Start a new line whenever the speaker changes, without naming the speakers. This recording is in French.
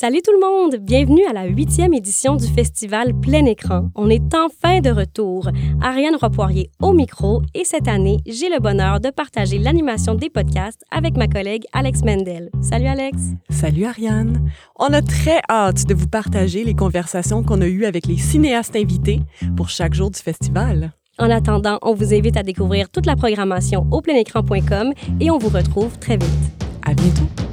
Salut tout le monde! Bienvenue à la huitième édition du festival Plein Écran. On est enfin de retour. Ariane Ropoirier au micro et cette année, j'ai le bonheur de partager l'animation des podcasts avec ma collègue Alex Mendel. Salut Alex!
Salut Ariane! On a très hâte de vous partager les conversations qu'on a eues avec les cinéastes invités pour chaque jour du festival.
En attendant, on vous invite à découvrir toute la programmation au pleinécran.com et on vous retrouve très vite.
À bientôt!